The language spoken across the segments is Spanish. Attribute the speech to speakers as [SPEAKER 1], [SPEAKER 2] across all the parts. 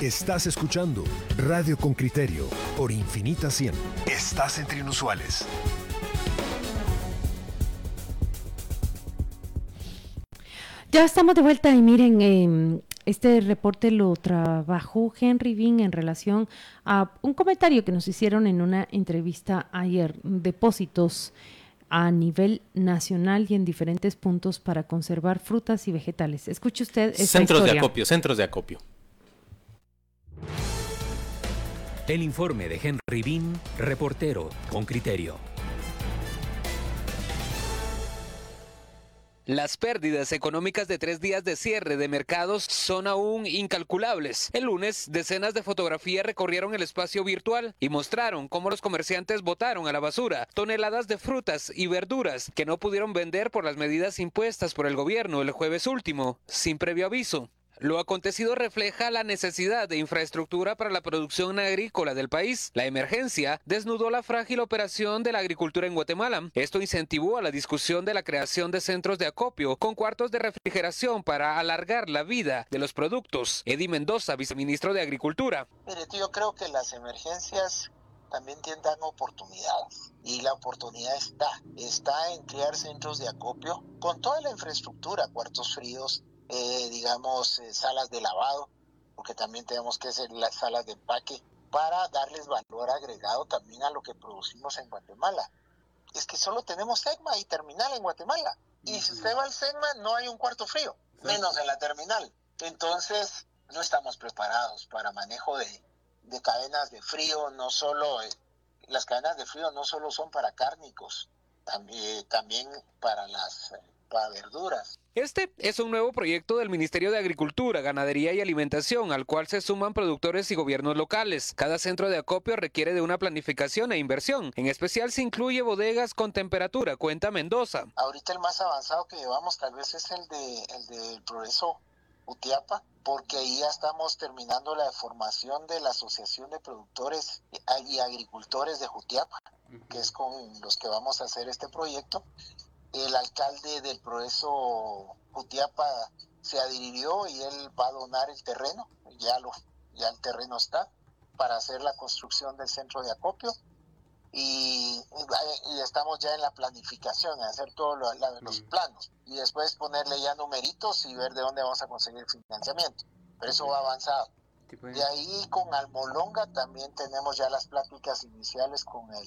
[SPEAKER 1] Estás escuchando Radio con Criterio por Infinita 100. Estás entre inusuales.
[SPEAKER 2] Ya estamos de vuelta y miren, em, este reporte lo trabajó Henry Bean en relación a un comentario que nos hicieron en una entrevista ayer, depósitos a nivel nacional y en diferentes puntos para conservar frutas y vegetales. Escuche usted esta
[SPEAKER 3] Centros
[SPEAKER 2] historia.
[SPEAKER 3] de acopio, centros de acopio.
[SPEAKER 4] El informe de Henry Bean, reportero con criterio.
[SPEAKER 5] Las pérdidas económicas de tres días de cierre de mercados son aún incalculables. El lunes, decenas de fotografías recorrieron el espacio virtual y mostraron cómo los comerciantes botaron a la basura toneladas de frutas y verduras que no pudieron vender por las medidas impuestas por el gobierno el jueves último, sin previo aviso. Lo acontecido refleja la necesidad de infraestructura para la producción agrícola del país. La emergencia desnudó la frágil operación de la agricultura en Guatemala. Esto incentivó a la discusión de la creación de centros de acopio con cuartos de refrigeración para alargar la vida de los productos. Eddie Mendoza, viceministro de Agricultura.
[SPEAKER 6] Mire, yo creo que las emergencias también tienen oportunidades y la oportunidad está, está en crear centros de acopio con toda la infraestructura, cuartos fríos, eh, digamos, eh, salas de lavado, porque también tenemos que hacer las salas de empaque para darles valor agregado también a lo que producimos en Guatemala. Es que solo tenemos SEGMA y terminal en Guatemala. Y si usted va al SEGMA, no hay un cuarto frío, menos en la terminal. Entonces, no estamos preparados para manejo de, de cadenas de frío, no solo, eh, las cadenas de frío no solo son para cárnicos, también, también para las para verduras.
[SPEAKER 5] Este es un nuevo proyecto del Ministerio de Agricultura, Ganadería y Alimentación, al cual se suman productores y gobiernos locales. Cada centro de acopio requiere de una planificación e inversión. En especial se incluye bodegas con temperatura, cuenta Mendoza.
[SPEAKER 6] Ahorita el más avanzado que llevamos tal vez es el de el del Progreso Utiapa, porque ahí ya estamos terminando la formación de la Asociación de Productores y Agricultores de Jutiapa, que es con los que vamos a hacer este proyecto el alcalde del Progreso Jutiapa se adhirió y él va a donar el terreno, ya, lo, ya el terreno está, para hacer la construcción del centro de acopio y, y estamos ya en la planificación, en hacer todos lo, los planos y después ponerle ya numeritos y ver de dónde vamos a conseguir financiamiento. Pero eso va avanzado. De ahí con Almolonga también tenemos ya las pláticas iniciales con el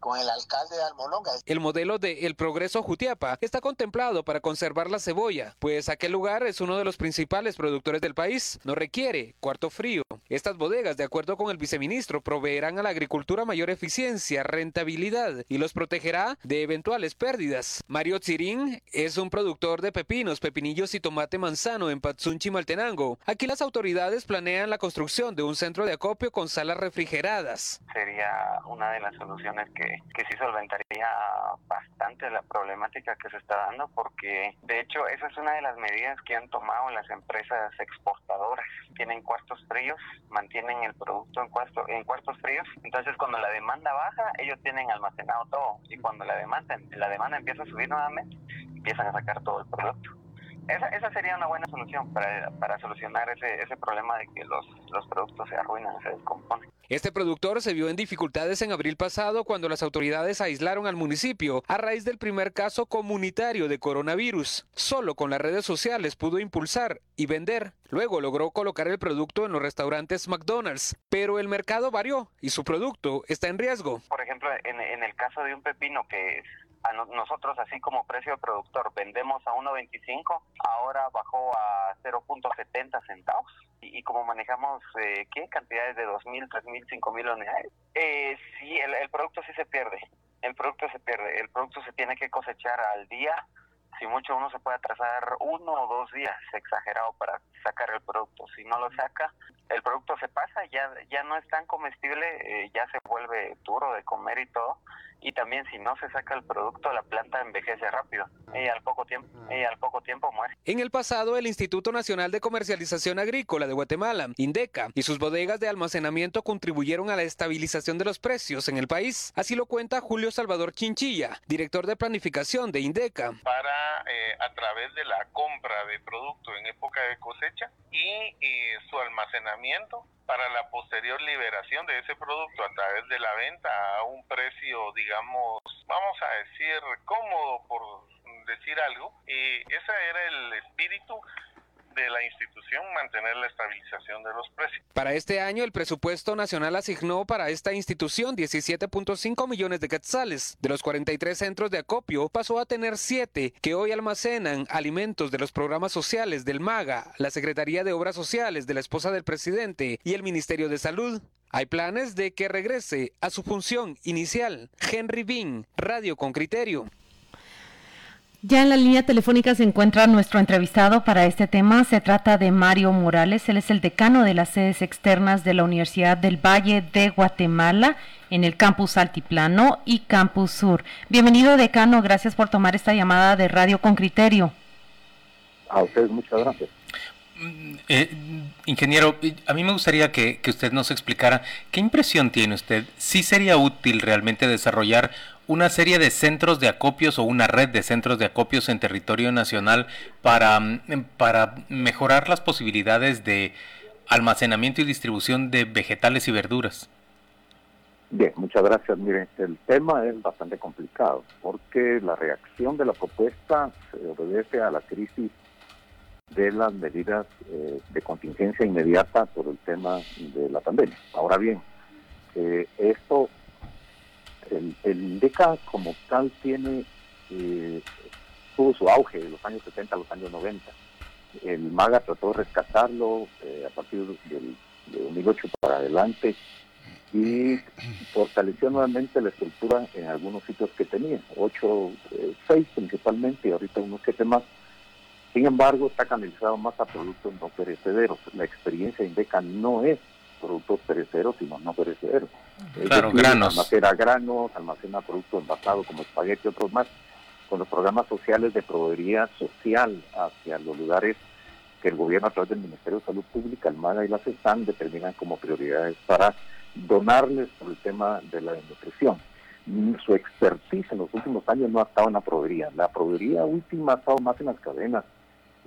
[SPEAKER 6] con el alcalde de Almolonga.
[SPEAKER 5] El modelo de El Progreso Jutiapa está contemplado para conservar la cebolla, pues aquel lugar es uno de los principales productores del país. No requiere cuarto frío. Estas bodegas, de acuerdo con el viceministro, proveerán a la agricultura mayor eficiencia, rentabilidad y los protegerá de eventuales pérdidas. Mario Tsirín es un productor de pepinos, pepinillos y tomate manzano en Patsunchi, Maltenango. Aquí las autoridades planean la construcción de un centro de acopio con salas refrigeradas.
[SPEAKER 7] Sería una de las soluciones que que, sí solventaría bastante la problemática que se está dando porque de hecho esa es una de las medidas que han tomado las empresas exportadoras. Tienen cuartos fríos, mantienen el producto en, cuarto, en cuartos fríos, entonces cuando la demanda baja ellos tienen almacenado todo y cuando la demanda, la demanda empieza a subir nuevamente empiezan a sacar todo el producto. Esa, esa sería una buena solución para, para solucionar ese, ese problema de que los, los productos se arruinan, se descomponen.
[SPEAKER 5] Este productor se vio en dificultades en abril pasado cuando las autoridades aislaron al municipio a raíz del primer caso comunitario de coronavirus. Solo con las redes sociales pudo impulsar y vender. Luego logró colocar el producto en los restaurantes McDonald's, pero el mercado varió y su producto está en riesgo.
[SPEAKER 7] Por ejemplo, en, en el caso de un pepino que a nosotros así como precio productor vendemos a 1.25, ahora bajó a 0.70 centavos. Y, y, como manejamos, eh, ¿qué? Cantidades de 2.000, 3.000, 5.000 unidades. Eh, sí, el, el producto sí se pierde. El producto se pierde. El producto se tiene que cosechar al día. Si mucho uno se puede atrasar uno o dos días, exagerado, para sacar el producto. Si no lo saca, el producto se pasa, ya, ya no es tan comestible, eh, ya se vuelve duro de comer y todo y también si no se saca el producto la planta envejece rápido y al poco tiempo y al poco tiempo muere.
[SPEAKER 5] En el pasado el Instituto Nacional de Comercialización Agrícola de Guatemala, INDECA, y sus bodegas de almacenamiento contribuyeron a la estabilización de los precios en el país. Así lo cuenta Julio Salvador Chinchilla, director de planificación de INDECA.
[SPEAKER 8] Para
[SPEAKER 3] eh, a través de la compra de producto en época de cosecha y, su almacenamiento para la posterior liberación de ese producto a través de la venta a un precio, digamos, vamos a decir, cómodo por decir algo. Y ese era el espíritu de la institución mantener la estabilización de los precios.
[SPEAKER 5] Para este año, el presupuesto nacional asignó para esta institución 17.5 millones de quetzales. De los 43 centros de acopio, pasó a tener 7 que hoy almacenan alimentos de los programas sociales del MAGA, la Secretaría de Obras Sociales de la esposa del presidente y el Ministerio de Salud. Hay planes de que regrese a su función inicial. Henry Bean, Radio con Criterio.
[SPEAKER 2] Ya en la línea telefónica se encuentra nuestro entrevistado para este tema. Se trata de Mario Morales. Él es el decano de las sedes externas de la Universidad del Valle de Guatemala en el campus Altiplano y Campus Sur. Bienvenido, decano. Gracias por tomar esta llamada de Radio con Criterio.
[SPEAKER 8] A ustedes muchas gracias.
[SPEAKER 9] Mm, eh, ingeniero, a mí me gustaría que, que, usted nos explicara qué impresión tiene usted. ¿Sí sería útil realmente desarrollar una serie de centros de acopios o una red de centros de acopios en territorio nacional para, mm, para mejorar las posibilidades de almacenamiento y distribución de vegetales y verduras?
[SPEAKER 8] Bien, muchas gracias. Miren, el tema es bastante complicado porque la reacción de la propuesta se obedece a la crisis de las medidas eh, de contingencia inmediata por el tema de la pandemia. Ahora bien, eh, esto el, el INDECA como tal tiene, eh, tuvo su auge de los años 70 a los años 90. El MAGA trató de rescatarlo eh, a partir del, de 2008 para adelante y fortaleció nuevamente la estructura en algunos sitios que tenía, ocho, eh, seis principalmente y ahorita unos siete más. Sin embargo, está canalizado más a productos no perecederos. La experiencia de INDECA no es productos perecederos, sino no perecederos.
[SPEAKER 9] Claro, granos.
[SPEAKER 8] Almacena granos, almacena productos envasados como espagueti y otros más, con los programas sociales de proveeduría social hacia los lugares que el gobierno a través del Ministerio de Salud Pública, el MAGA y la CESAN determinan como prioridades para donarles por el tema de la nutrición. Su expertise en los últimos años no ha estado en la proveeduría. La proveeduría última ha estado más en las cadenas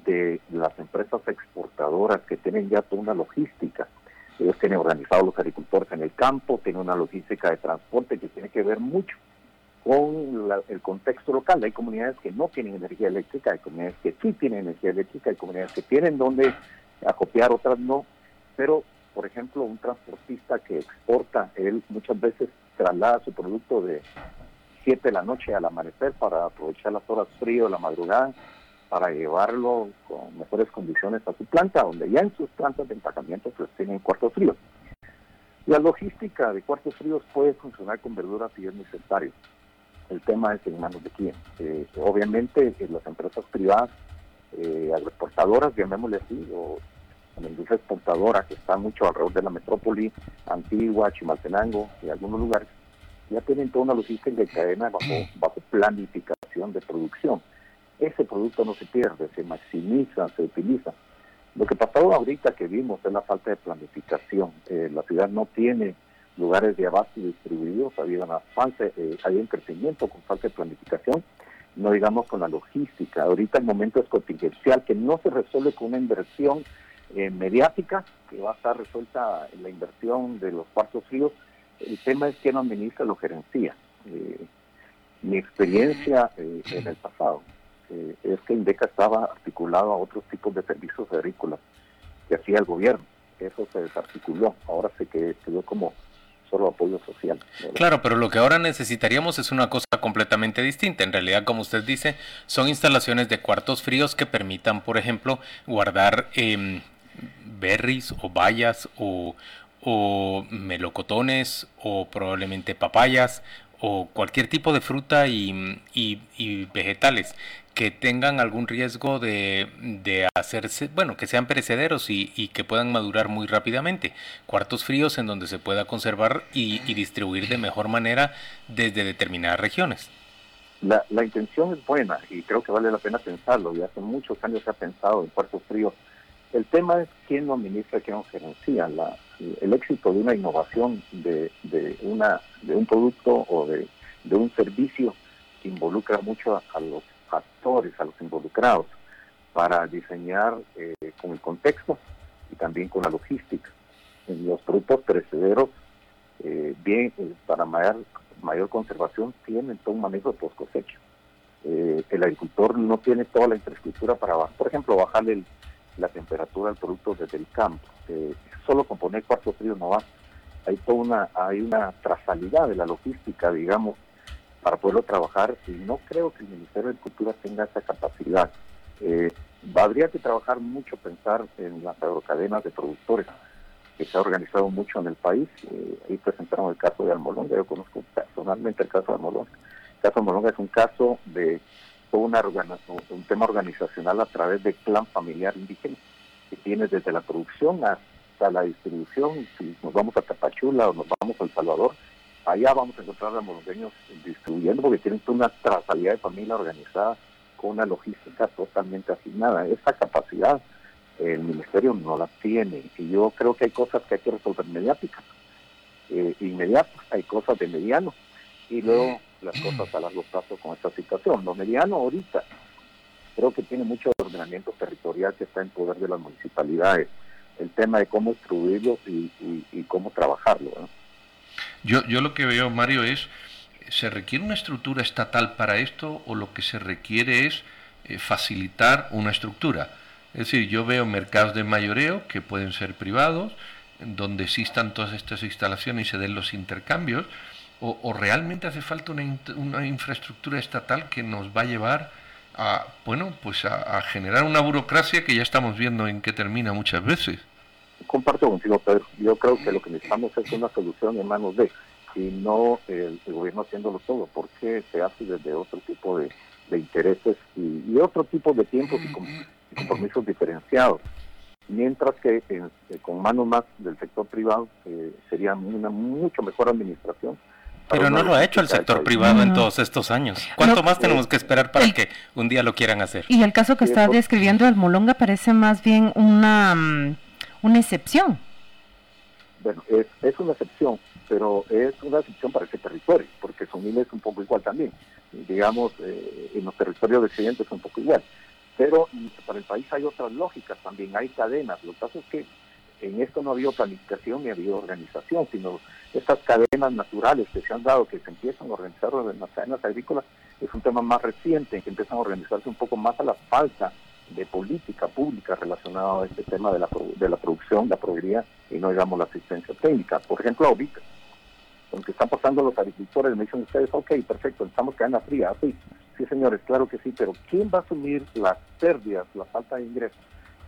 [SPEAKER 8] de las empresas exportadoras que tienen ya toda una logística ellos tienen organizados los agricultores en el campo, tienen una logística de transporte que tiene que ver mucho con el contexto local. Hay comunidades que no tienen energía eléctrica, hay comunidades que sí tienen energía eléctrica, hay comunidades que tienen donde acopiar, otras no. Pero, por ejemplo, un transportista que exporta, él muchas veces traslada su producto de 7 de la noche al amanecer para aprovechar las horas frío de la madrugada para llevarlo con mejores condiciones a su planta, donde ya en sus plantas de empacamiento pues tienen cuartos fríos. La logística de cuartos fríos puede funcionar con verduras si es necesario. El tema es en manos de quién. Eh, obviamente eh, las empresas privadas, eh, agroexportadoras, llamémosle así, o la industria exportadora que está mucho alrededor de la metrópoli, Antigua, Chimaltenango y algunos lugares, ya tienen toda una logística de cadena bajo, bajo planificación de producción ese producto no se pierde, se maximiza, se utiliza. Lo que pasó ahorita que vimos es la falta de planificación. Eh, la ciudad no tiene lugares de abasto distribuidos, había una falta, eh, un crecimiento con falta de planificación, no digamos con la logística. Ahorita el momento es contingencial, que no se resuelve con una inversión eh, mediática, que va a estar resuelta la inversión de los cuartos fríos. El tema es quién administra lo gerencia. mi experiencia en el pasado eh, es que INDECA estaba articulado a otros tipos de servicios agrícolas que hacía el gobierno. Eso se desarticuló. Ahora se quedó como solo apoyo social.
[SPEAKER 9] Claro, pero lo que ahora necesitaríamos es una cosa completamente distinta. En realidad, como usted dice, son instalaciones de cuartos fríos que permitan, por ejemplo, guardar eh, berries o bayas o, o melocotones o probablemente papayas o cualquier tipo de fruta y, y vegetales que tengan algún riesgo de, hacerse, bueno, que sean perecederos y, que puedan madurar muy rápidamente. Cuartos fríos en donde se pueda conservar y, distribuir de mejor manera desde determinadas regiones.
[SPEAKER 8] La, la, intención es buena y creo que vale la pena pensarlo. Y hace muchos años se ha pensado en cuartos fríos. El tema es quién lo administra, quién lo gerencia. La, el éxito de una innovación, de, de, una, de un producto o de, de un servicio que involucra mucho a los actores, a los involucrados, para diseñar eh, con el contexto y también con la logística. Los productos perecederos, eh, bien, eh, para mayor, mayor conservación, tienen todo un manejo de post cosecha. el agricultor no tiene toda la infraestructura para, por ejemplo, bajarle la temperatura del producto desde el campo. solo con poner cuarto frío no va. Hay toda una, hay una trazalidad de la logística, digamos, para poderlo trabajar y no creo que el Ministerio de Agricultura tenga esa capacidad. Eh, habría que trabajar mucho, pensar en las agrocadenas de productores, que se ha organizado mucho en el país. Eh, ahí presentaron el caso de Almolonga, yo conozco personalmente el caso de Almolonga. El caso de Almolonga es un caso de una un tema organizacional a través del clan familiar indígena, que tiene desde la producción hasta la distribución. Si nos vamos a Tapachula o nos vamos a El Salvador, allá vamos a encontrar a molongueños distribuyendo porque tienen una trazabilidad de familia organizada con una logística totalmente asignada. Esa capacidad el ministerio no la tiene y yo creo que hay cosas que hay que resolver mediáticas, eh, inmediatas, hay cosas de mediano y luego las cosas a largo plazo con esta situación. Lo mediano ahorita creo que tiene mucho ordenamiento territorial que está en poder de las municipalidades, el tema de cómo distribuirlo y, y cómo trabajarlo. ¿no?
[SPEAKER 10] Yo, yo lo que veo, Mario, es, ¿se requiere una estructura estatal para esto o lo que se requiere es eh, facilitar una estructura? Es decir, yo veo mercados de mayoreo que pueden ser privados, donde existan todas estas instalaciones y se den los intercambios, o, realmente hace falta una, una, infraestructura estatal que nos va a llevar a, bueno, pues a, generar una burocracia que ya estamos viendo en qué termina muchas veces
[SPEAKER 8] comparto contigo, Pedro. Yo creo que lo que necesitamos es una solución en manos de, y no el, gobierno haciéndolo todo, porque se hace desde otro tipo de, intereses y, otro tipo de tiempos y, compromisos diferenciados. Mientras que eh, con manos más del sector privado eh, sería una mucho mejor administración.
[SPEAKER 9] Pero no lo ha hecho el sector privado en todos estos años. ¿Cuánto más tenemos que esperar para que un día lo quieran hacer?
[SPEAKER 2] Y el caso que está describiendo el Molonga parece más bien una mm, una excepción.
[SPEAKER 8] Bueno, es, es una excepción, pero es una excepción para ese territorio, porque Sonil es un poco igual también. Digamos, eh, en los territorios de Occidente es un poco igual. Pero para el país hay otras lógicas también, hay cadenas. Lo que pasa es que en esto no ha habido planificación ni ha habido organización, sino estas cadenas naturales que se han dado, que se empiezan a organizar las cadenas agrícolas, es un tema más reciente, que empiezan a organizarse un poco más a la falta de política pública relacionada a este tema de la, de la producción, la proveeduría y no digamos la asistencia técnica. Por ejemplo, ahorita, lo que están pasando los agricultores, me dicen ustedes, ok, perfecto, estamos cadena fría, sí, sí señores, claro que sí, pero ¿quién va a asumir las pérdidas, la falta de ingresos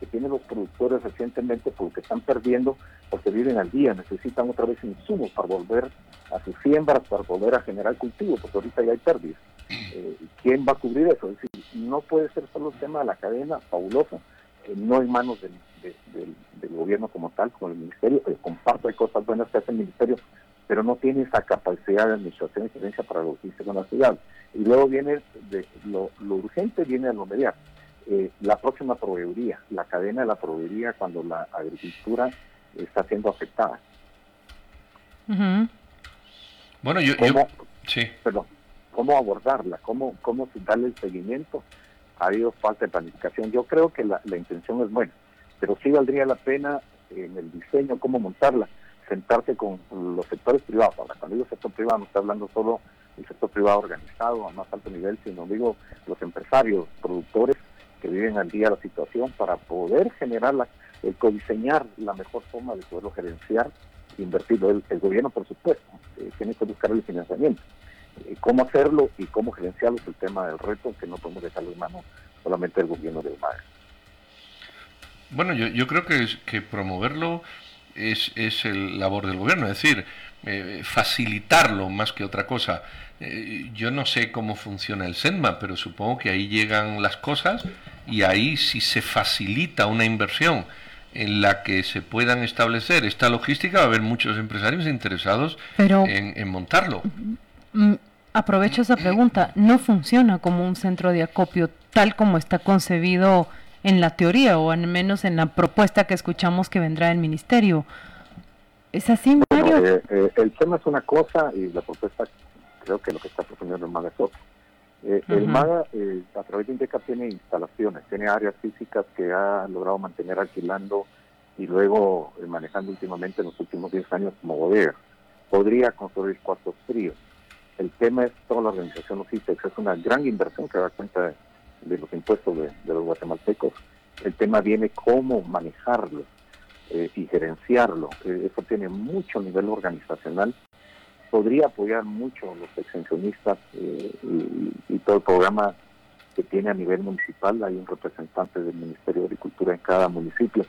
[SPEAKER 8] que tienen los productores recientemente porque están perdiendo, porque viven al día, necesitan otra vez insumos para volver a sus siembras, para volver a generar cultivo, porque ahorita ya hay pérdidas. Eh, ¿Quién va a cubrir eso? Es decir, no puede ser solo el tema de la cadena fabulosa, eh, no en manos del, gobierno como tal, como el ministerio, eh, comparto, hay cosas buenas que hace el ministerio, pero no tiene esa capacidad de administración y gerencia para logística en la ciudad. Y luego viene, de, lo, urgente viene a lo mediano. La próxima proveeduría, la cadena de la proveeduría cuando la agricultura está siendo afectada.
[SPEAKER 10] Bueno, yo, Sí.
[SPEAKER 8] Perdón cómo abordarla, cómo, cómo darle el seguimiento. Ha habido falta de planificación. Yo creo que la, intención es buena, pero sí valdría la pena en el diseño, cómo montarla, sentarse con los sectores privados. Ahora, cuando digo sector privado, no estoy hablando solo del sector privado organizado a más alto nivel, sino digo los empresarios, productores que viven al día la situación para poder generar, la, el codiseñar la mejor forma de poderlo gerenciar, invertirlo. El, gobierno, por supuesto, eh, tiene que buscar el financiamiento eh, cómo hacerlo y cómo gerenciarlo es el tema del reto que no podemos dejarlo en manos solamente del gobierno del MAE.
[SPEAKER 10] Bueno, yo, yo creo que, promoverlo es, es el labor del gobierno, es decir, eh, facilitarlo más que otra cosa. Yo no sé cómo funciona el SENMA, pero supongo que ahí llegan las cosas y ahí si se facilita una inversión en la que se puedan establecer esta logística, va a haber muchos empresarios interesados en, en montarlo.
[SPEAKER 2] Mm, aprovecho esa pregunta, no funciona como un centro de acopio tal como está concebido en la teoría o al menos en la propuesta que escuchamos que vendrá del ministerio. ¿Es así, Mario?
[SPEAKER 8] Eh, eh, el tema es una cosa y la propuesta creo que lo que está proponiendo el es otra. Eh, el MAGA, eh, a través de Indeca, tiene instalaciones, tiene áreas físicas que ha logrado mantener alquilando y luego eh, manejando últimamente en los últimos 10 años como bodega. Podría construir cuartos fríos. El tema es toda la organización logística, es una gran inversión que da cuenta de, los impuestos de, los guatemaltecos. El tema viene cómo manejarlo y gerenciarlo. eso tiene mucho nivel organizacional podría apoyar mucho a los extensionistas eh, y, todo el programa que tiene a nivel municipal. Hay un representante del Ministerio de Agricultura en cada municipio.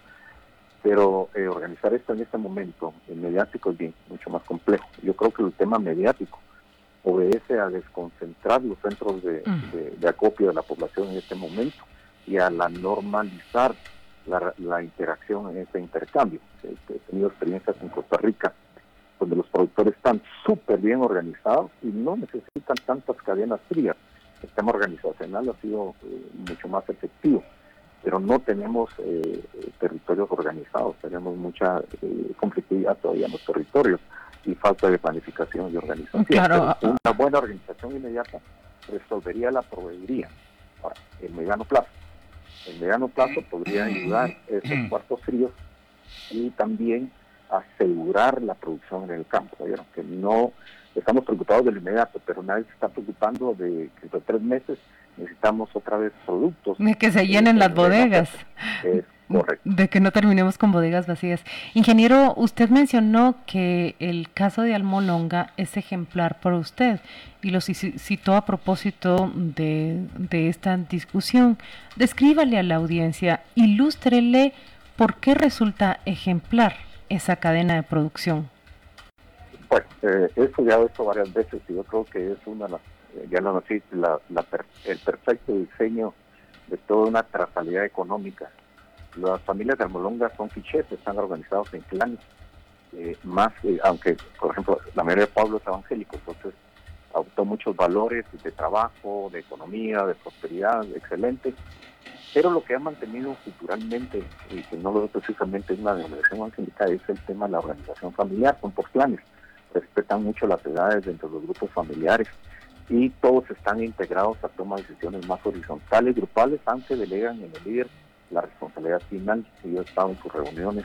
[SPEAKER 8] Pero eh, organizar esto en este momento, el mediático, es bien, mucho más complejo. Yo creo que el tema mediático obedece a desconcentrar los centros de, acopio de la población en este momento y a la normalizar la, la interacción en este intercambio. He tenido experiencias en Costa Rica donde los productores están súper bien organizados y no necesitan tantas cadenas frías. El tema organizacional ha sido eh, mucho más efectivo, pero no tenemos eh, territorios organizados, tenemos mucha eh, conflictividad todavía en los territorios y falta de planificación y organización. una buena organización inmediata resolvería la proveeduría. Ahora, en mediano plazo. En mediano plazo podría ayudar esos cuartos fríos y también asegurar la producción en el campo. Que no estamos preocupados del inmediato, pero nadie se está preocupando de que en tres meses necesitamos otra vez productos.
[SPEAKER 2] De que se llenen las bodegas. De que no terminemos con bodegas vacías. Ingeniero, usted mencionó que el caso de Almolonga es ejemplar por usted y lo citó a propósito de, de esta discusión. Descríbale a la audiencia, ilústrele por qué resulta ejemplar esa cadena de producción?
[SPEAKER 8] Bueno, eh, he estudiado esto varias veces y yo creo que es una eh, ya lo nací, la, el perfecto diseño de toda una trazabilidad económica. Las familias de Almolonga son fichés, están organizados en clanes. Eh, más, aunque, por ejemplo, la mayoría de pueblos es evangélico, entonces adoptó muchos valores de trabajo, de economía, de prosperidad, excelente, pero lo que ha mantenido culturalmente, y que no lo veo precisamente en la denominación evangélica, es el tema de la organización familiar, son por planes, respetan mucho las edades dentro de los grupos familiares y todos están integrados a tomar decisiones más horizontales, grupales, aunque delegan en el líder la responsabilidad final. Yo he estado en sus reuniones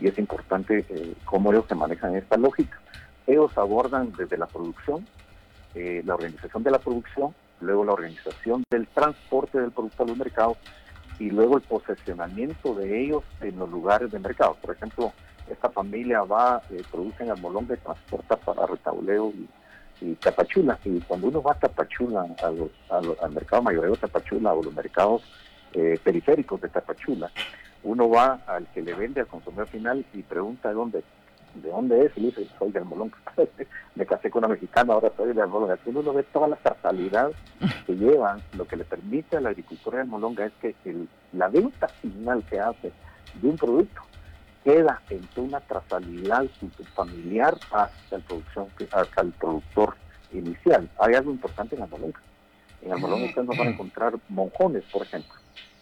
[SPEAKER 8] y es importante eh, cómo ellos se manejan esta lógica. Ellos abordan desde la producción, eh, la organización de la producción, luego la organización del transporte del producto a los mercados y luego el posesionamiento de ellos en los lugares de mercado. Por ejemplo, esta familia va, eh, produce en Almolón de transporta para Retauleo y, Tapachula. Y cuando uno va a Tapachula, al mercado mayoreo de Tapachula o los mercados eh, periféricos de Tapachula, uno va al que le vende al consumidor final y pregunta de dónde de dónde es, y dice, soy del Molón, me casé con una mexicana, ahora soy del Molón. Aquí uno ve toda la trazabilidad que llevan, lo que le permite a la agricultura del Molonga es que el, la venta final que hace de un producto queda en una trazabilidad familiar hasta el, producción, hasta el productor inicial. Hay algo importante en Almolonga. En Almolonga ustedes no van a encontrar monjones, por ejemplo.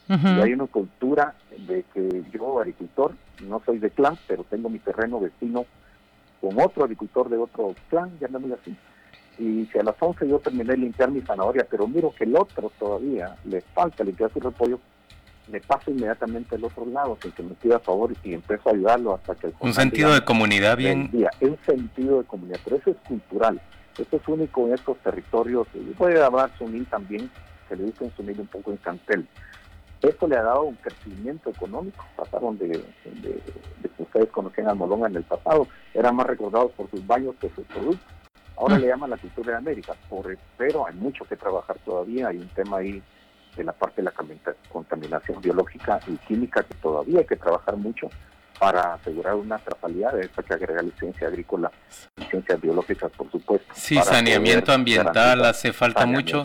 [SPEAKER 8] Y hay una cultura de que yo, agricultor, no soy de clan, pero tengo mi terreno vecino con otro agricultor de otro clan, llamémoslo así. Y si a las 11 yo terminé de limpiar mi zanahoria, pero miro que el otro todavía le falta limpiar su repollo, me paso inmediatamente al otro lado sin que me pida favor y empiezo a ayudarlo hasta que el
[SPEAKER 9] Un sentido de comunidad bien.
[SPEAKER 8] un sentido de comunidad, pero eso es cultural. Eso es único en estos territorios. Puede hablar Sunil también, que le dicen Sunil un poco en Cantel. Esto le ha dado un crecimiento económico. Pasaron de, de, que ustedes conocían a Molonga en el pasado, eran más recordados por sus baños que sus productos. Ahora le llaman la cultura de América, por, pero hay mucho que trabajar todavía. Hay un tema ahí de la parte de la contaminación biológica y química que todavía hay que trabajar mucho para asegurar una trazabilidad de esta que agrega licencia agrícola, biológicas, por supuesto.
[SPEAKER 9] Sí, saneamiento ambiental hace falta mucho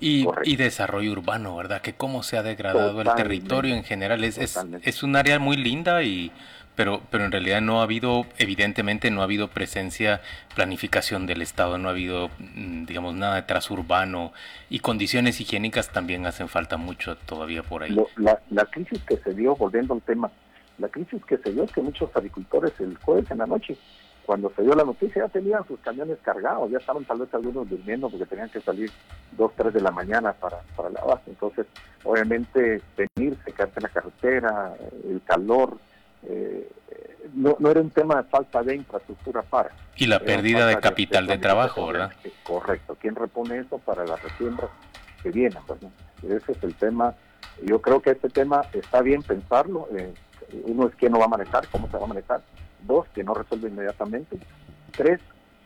[SPEAKER 9] y, y, desarrollo urbano, ¿verdad? Que cómo se ha degradado el territorio en general. Es, es, es, un área muy linda y... Pero, pero en realidad no ha habido, evidentemente no ha habido presencia, planificación del Estado, no ha habido, mm, digamos, nada de transurbano y condiciones higiénicas también hacen falta mucho todavía por ahí.
[SPEAKER 8] la, la crisis que se dio, volviendo al tema la crisis que se dio es que muchos agricultores el jueves en la noche cuando se dio la noticia ya tenían sus camiones cargados, ya estaban tal vez algunos durmiendo porque tenían que salir dos, tres de la mañana para, para la base. Entonces, obviamente, venir, secarse en la carretera, el calor, eh, no, no era un tema de falta de infraestructura para.
[SPEAKER 9] Y la pérdida de capital de, trabajo, ¿verdad?
[SPEAKER 8] Correcto. ¿Quién repone eso para las resiembras que vienen? Pues, Ese es el tema. Yo creo que este tema está bien pensarlo. Eh, uno es quién no va a manejar, cómo se va a manejar Dos, que no resuelve inmediatamente. Tres,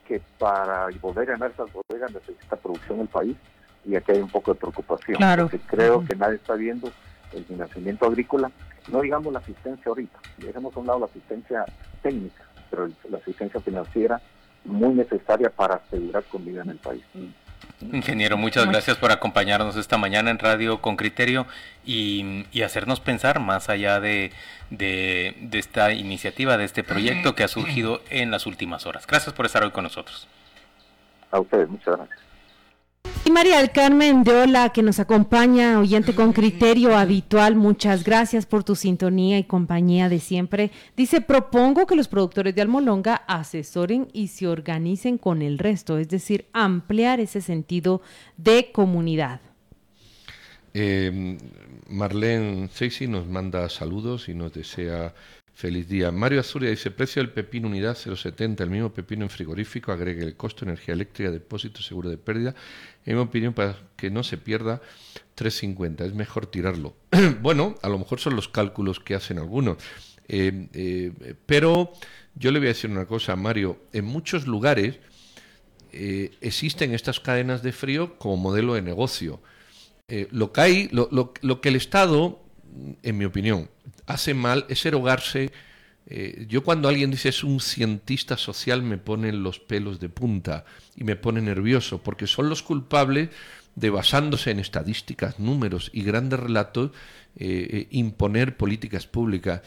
[SPEAKER 8] que para poder ganar esas bodegas necesita producción el país y aquí hay un poco de preocupación.
[SPEAKER 2] Claro.
[SPEAKER 8] Porque creo que nadie está viendo el financiamiento agrícola, no digamos la asistencia ahorita, dejemos a un lado la asistencia técnica, pero la asistencia financiera muy necesaria para asegurar comida en el país.
[SPEAKER 9] Ingeniero, muchas gracias por acompañarnos esta mañana en Radio con Criterio y, hacernos pensar más allá de, de, esta iniciativa, de este proyecto que ha surgido en las últimas horas. Gracias por estar hoy con nosotros.
[SPEAKER 8] A ustedes, muchas gracias.
[SPEAKER 2] Y María del Carmen de Ola, que nos acompaña, oyente con criterio habitual, muchas gracias por tu sintonía y compañía de siempre. Dice, propongo que los productores de Almolonga asesoren y se organicen con el resto, es decir, ampliar ese sentido de comunidad.
[SPEAKER 10] Eh, Marlene Seixi nos manda saludos y nos desea Feliz día. Mario Azuria dice, precio del pepino unidad 0,70, el mismo pepino en frigorífico, agregue el costo, energía eléctrica, depósito, seguro de pérdida. En mi opinión, para que no se pierda, 3,50. Es mejor tirarlo. bueno, a lo mejor son los cálculos que hacen algunos. Eh, eh, pero yo le voy a decir una cosa, Mario. En muchos lugares eh, existen estas cadenas de frío como modelo de negocio. lo, que hay, lo, lo que el Estado, en mi opinión, hace mal es erogarse. Eh, yo cuando alguien dice es un cientista social me ponen los pelos de punta y me pone nervioso porque son los culpables de basándose en estadísticas, números y grandes relatos eh, eh, imponer políticas públicas.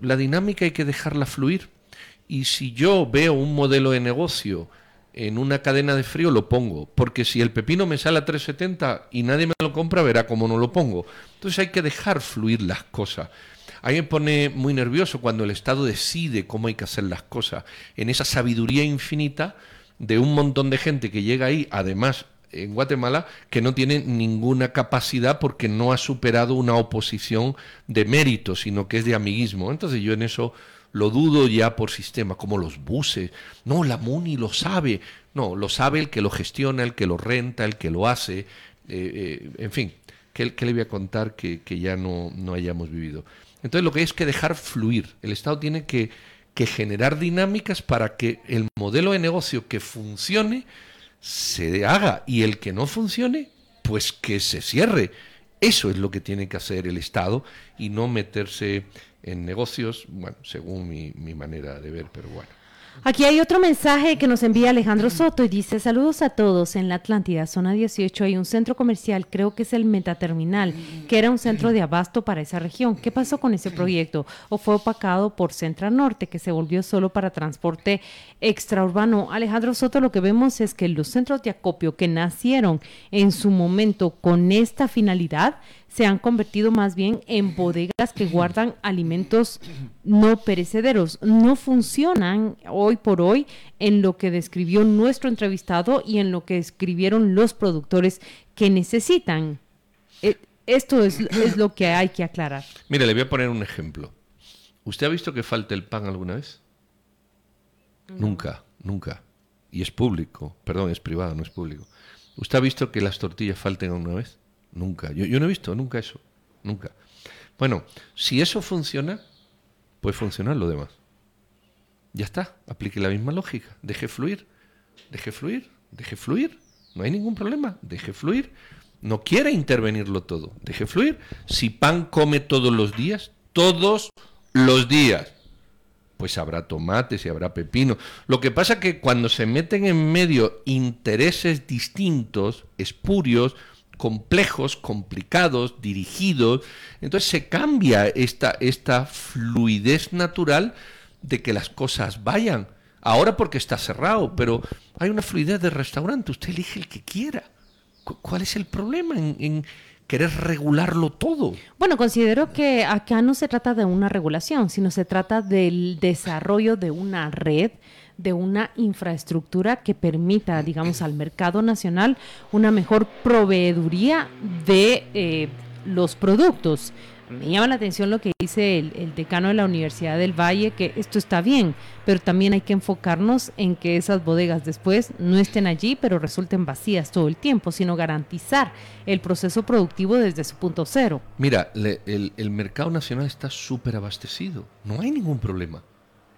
[SPEAKER 10] La dinámica hay que dejarla fluir y si yo veo un modelo de negocio en una cadena de frío lo pongo, porque si el pepino me sale a 3.70 y nadie me lo compra, verá cómo no lo pongo. Entonces hay que dejar fluir las cosas. A me pone muy nervioso cuando el Estado decide cómo hay que hacer las cosas, en esa sabiduría infinita de un montón de gente que llega ahí, además en Guatemala, que no tiene ninguna capacidad porque no ha superado una oposición de mérito, sino que es de amiguismo. Entonces yo en eso lo dudo ya por sistema, como los buses. No, la MUNI lo sabe. No, lo sabe el que lo gestiona, el que lo renta, el que lo hace. Eh, eh, en fin, ¿qué, le voy a contar que, que ya no, no hayamos vivido? Entonces lo que hay es que dejar fluir. El Estado tiene que, generar dinámicas para que el modelo de negocio que funcione se haga y el que no funcione, pues que se cierre. Eso es lo que tiene que hacer el Estado y no meterse en negocios, bueno, según mi, mi manera de ver, pero bueno.
[SPEAKER 2] Aquí hay otro mensaje que nos envía Alejandro Soto y dice, saludos a todos, en la Atlántida, zona 18, hay un centro comercial, creo que es el Metaterminal, que era un centro de abasto para esa región. ¿Qué pasó con ese proyecto? ¿O fue opacado por Centra Norte, que se volvió solo para transporte extraurbano? Alejandro Soto, lo que vemos es que los centros de acopio que nacieron en su momento con esta finalidad, se han convertido más bien en bodegas que guardan alimentos no perecederos. No funcionan hoy por hoy en lo que describió nuestro entrevistado y en lo que escribieron los productores que necesitan. Eh, esto es, es lo que hay que aclarar.
[SPEAKER 10] Mire, le voy a poner un ejemplo. ¿Usted ha visto que falte el pan alguna vez? Nunca, nunca. Y es público, perdón, es privado, no es público. ¿Usted ha visto que las tortillas falten alguna vez? Nunca. Yo, yo no he visto nunca eso. Nunca. Bueno, si eso funciona, puede funcionar lo demás. Ya está. Aplique la misma lógica. Deje fluir. Deje fluir. Deje fluir. No hay ningún problema. Deje fluir. No quiere intervenirlo todo. Deje fluir. Si pan come todos los días, todos los días, pues habrá tomates y habrá pepino. Lo que pasa que cuando se meten en medio intereses distintos, espurios, complejos, complicados, dirigidos. Entonces se cambia esta, esta fluidez natural de que las cosas vayan. Ahora porque está cerrado, pero hay una fluidez de restaurante, usted elige el que quiera. ¿Cuál es el problema en, en querer regularlo todo?
[SPEAKER 2] Bueno, considero que acá no se trata de una regulación, sino se trata del desarrollo de una red de una infraestructura que permita, digamos, al mercado nacional una mejor proveeduría de eh, los productos. Me llama la atención lo que dice el, decano de la Universidad del Valle, que esto está bien, pero también hay que enfocarnos en que esas bodegas después no estén allí, pero resulten vacías todo el tiempo, sino garantizar el proceso productivo desde su punto cero.
[SPEAKER 10] Mira, el, el mercado nacional está súper abastecido, no hay ningún problema.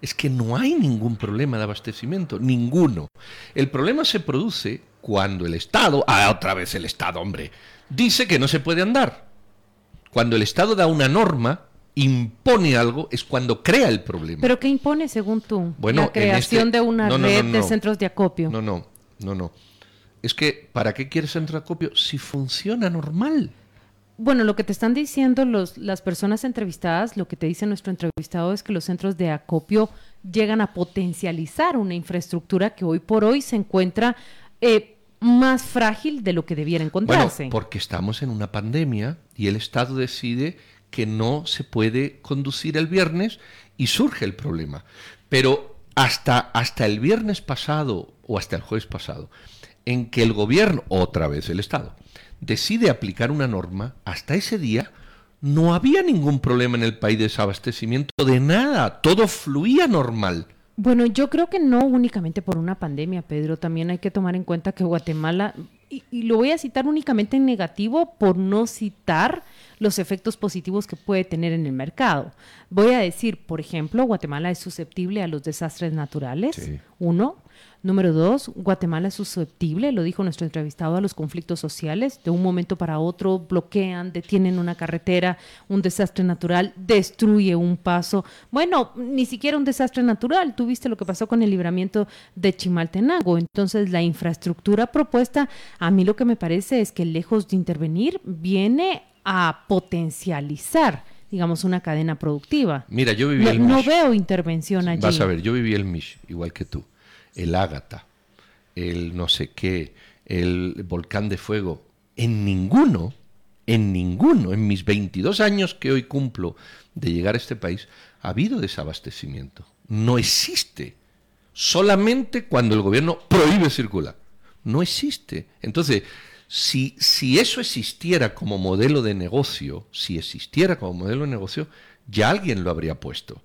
[SPEAKER 10] Es que no hay ningún problema de abastecimiento, ninguno. El problema se produce cuando el Estado, ah, otra vez el Estado, hombre, dice que no se puede andar. Cuando el Estado da una norma, impone algo, es cuando crea el problema.
[SPEAKER 2] ¿Pero qué impone según tú? Bueno, la creación este de una red de centros de acopio.
[SPEAKER 10] No, no, no, no. Es que, ¿para qué quieres centro de acopio si funciona normal?
[SPEAKER 2] Bueno, lo que te están diciendo los, las personas entrevistadas, lo que te dice nuestro entrevistado es que los centros de acopio llegan a potencializar una infraestructura que hoy por hoy se encuentra eh, más frágil de lo que debiera encontrarse.
[SPEAKER 10] Bueno, porque estamos en una pandemia y el Estado decide que no se puede conducir el viernes y surge el problema. Pero hasta, hasta el viernes pasado o hasta el jueves pasado, en que el gobierno, otra vez el Estado, decide aplicar una norma, hasta ese día no había ningún problema en el país de desabastecimiento de nada, todo fluía normal.
[SPEAKER 2] Bueno, yo creo que no únicamente por una pandemia, Pedro. También hay que tomar en cuenta que Guatemala, y, lo voy a citar únicamente en negativo por no citar los efectos positivos que puede tener en el mercado. Voy a decir, por ejemplo, Guatemala es susceptible a los desastres naturales, uno. Número dos, Guatemala es susceptible, lo dijo nuestro entrevistado, a los conflictos sociales. De un momento para otro bloquean, detienen una carretera, un desastre natural, destruye un paso. Bueno, ni siquiera un desastre natural. Tú viste lo que pasó con el libramiento de Chimaltenango. Entonces, la infraestructura propuesta, a mí lo que me parece es que lejos de intervenir, viene a potencializar digamos, una cadena productiva.
[SPEAKER 10] Mira, yo viví
[SPEAKER 2] no,
[SPEAKER 10] el MISH.
[SPEAKER 2] No veo intervención allí.
[SPEAKER 10] Vas a ver, yo viví el MISH, igual que tú el Ágata, el no sé qué, el volcán de fuego, en ninguno, en ninguno, en mis 22 años que hoy cumplo de llegar a este país, ha habido desabastecimiento. No existe. Solamente cuando el gobierno prohíbe circular. No existe. Entonces, si, si eso existiera como modelo de negocio, si existiera como modelo de negocio, ya alguien lo habría puesto.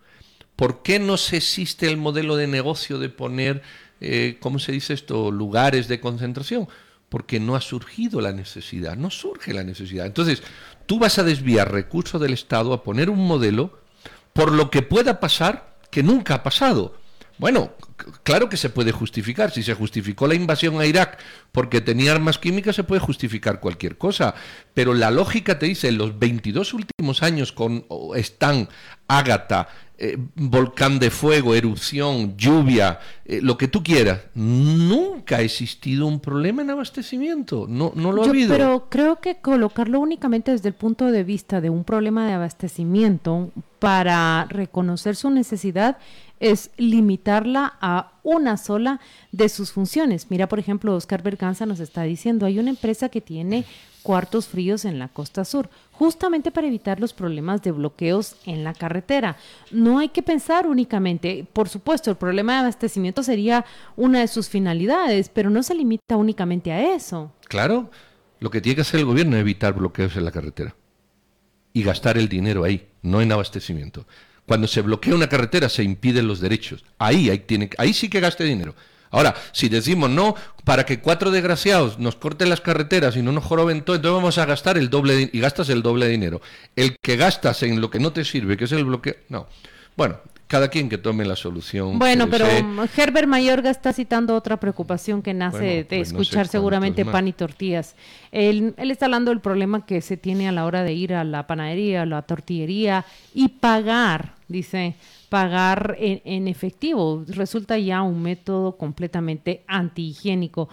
[SPEAKER 10] ¿Por qué no se existe el modelo de negocio de poner, eh, ¿cómo se dice esto?, lugares de concentración? Porque no ha surgido la necesidad, no surge la necesidad. Entonces, tú vas a desviar recursos del Estado a poner un modelo por lo que pueda pasar que nunca ha pasado. Bueno, claro que se puede justificar. Si se justificó la invasión a Irak porque tenía armas químicas, se puede justificar cualquier cosa. Pero la lógica te dice, en los 22 últimos años con están Ágata, eh, volcán de fuego, erupción, lluvia, eh, lo que tú quieras. Nunca ha existido un problema en abastecimiento, no, no lo ha habido.
[SPEAKER 2] Pero creo que colocarlo únicamente desde el punto de vista de un problema de abastecimiento para reconocer su necesidad es limitarla a una sola de sus funciones. Mira, por ejemplo, Oscar Berganza nos está diciendo, hay una empresa que tiene cuartos fríos en la costa sur, justamente para evitar los problemas de bloqueos en la carretera. No hay que pensar únicamente, por supuesto, el problema de abastecimiento sería una de sus finalidades, pero no se limita únicamente a eso.
[SPEAKER 10] Claro, lo que tiene que hacer el gobierno es evitar bloqueos en la carretera y gastar el dinero ahí, no en abastecimiento. Cuando se bloquea una carretera se impiden los derechos. Ahí, ahí, tiene, ahí sí que gaste dinero. Ahora, si decimos no, para que cuatro desgraciados nos corten las carreteras y no nos joroben todo, entonces vamos a gastar el doble y gastas el doble de dinero. El que gastas en lo que no te sirve, que es el bloqueo, no. Bueno, cada quien que tome la solución.
[SPEAKER 2] Bueno, pero Herbert Mayorga está citando otra preocupación que nace de pues escuchar seguramente pan y tortillas. Él, él, está hablando del problema que se tiene a la hora de ir a la panadería, a la tortillería y pagar, dice, pagar en, efectivo. Resulta ya un método completamente antihigiénico.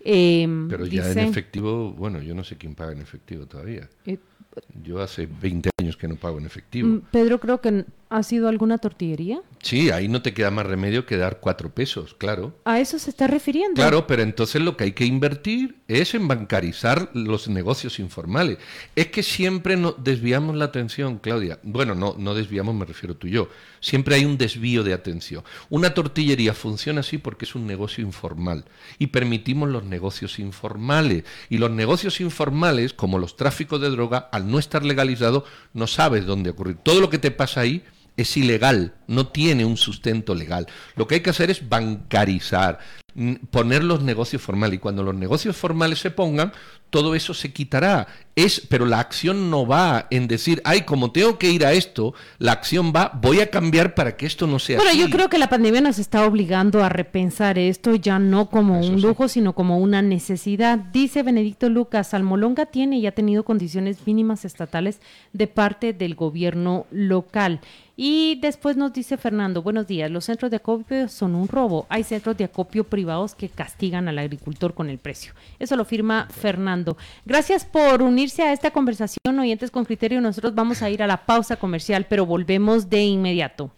[SPEAKER 10] Em, Pero ya en efectivo, bueno, yo no sé quién paga en efectivo todavía. Eh, yo hace 20 años que no pago en efectivo. Mm,
[SPEAKER 2] Pedro, creo que ¿Ha sido alguna tortillería?
[SPEAKER 10] Sí, ahí no te queda más remedio que dar cuatro pesos, claro.
[SPEAKER 2] ¿A eso se está refiriendo?
[SPEAKER 10] Claro, pero entonces lo que hay que invertir es en bancarizar los negocios informales. Es que siempre no desviamos la atención, Claudia. Bueno, no, no desviamos, me refiero tú y yo. Siempre hay un desvío de atención. Una tortillería funciona así porque es un negocio informal y permitimos los negocios informales. Y los negocios informales, como los tráficos de droga, al no estar legalizados, no sabes dónde ocurrir. Todo lo que te pasa ahí es ilegal, no tiene un sustento legal. Lo que hay que hacer es bancarizar, poner los negocios formales y cuando los negocios formales se pongan, todo eso se quitará. Es, pero la acción no va en decir, ay, como tengo que ir a esto, la acción va, voy a cambiar para que esto no sea
[SPEAKER 2] bueno, yo creo que la pandemia nos está obligando a repensar esto ya no como un lujo, sino como una necesidad. Dice Benedicto Lucas, Almolonga tiene y ha tenido condiciones mínimas estatales de parte del gobierno local. Y después nos dice Fernando, buenos días, los centros de acopio son un robo. Hay centros de acopio privados que castigan al agricultor con el precio. Eso lo firma Fernando. Gracias por unirse a esta conversación, oyentes con criterio. Nosotros vamos a ir a la pausa comercial, pero volvemos de inmediato.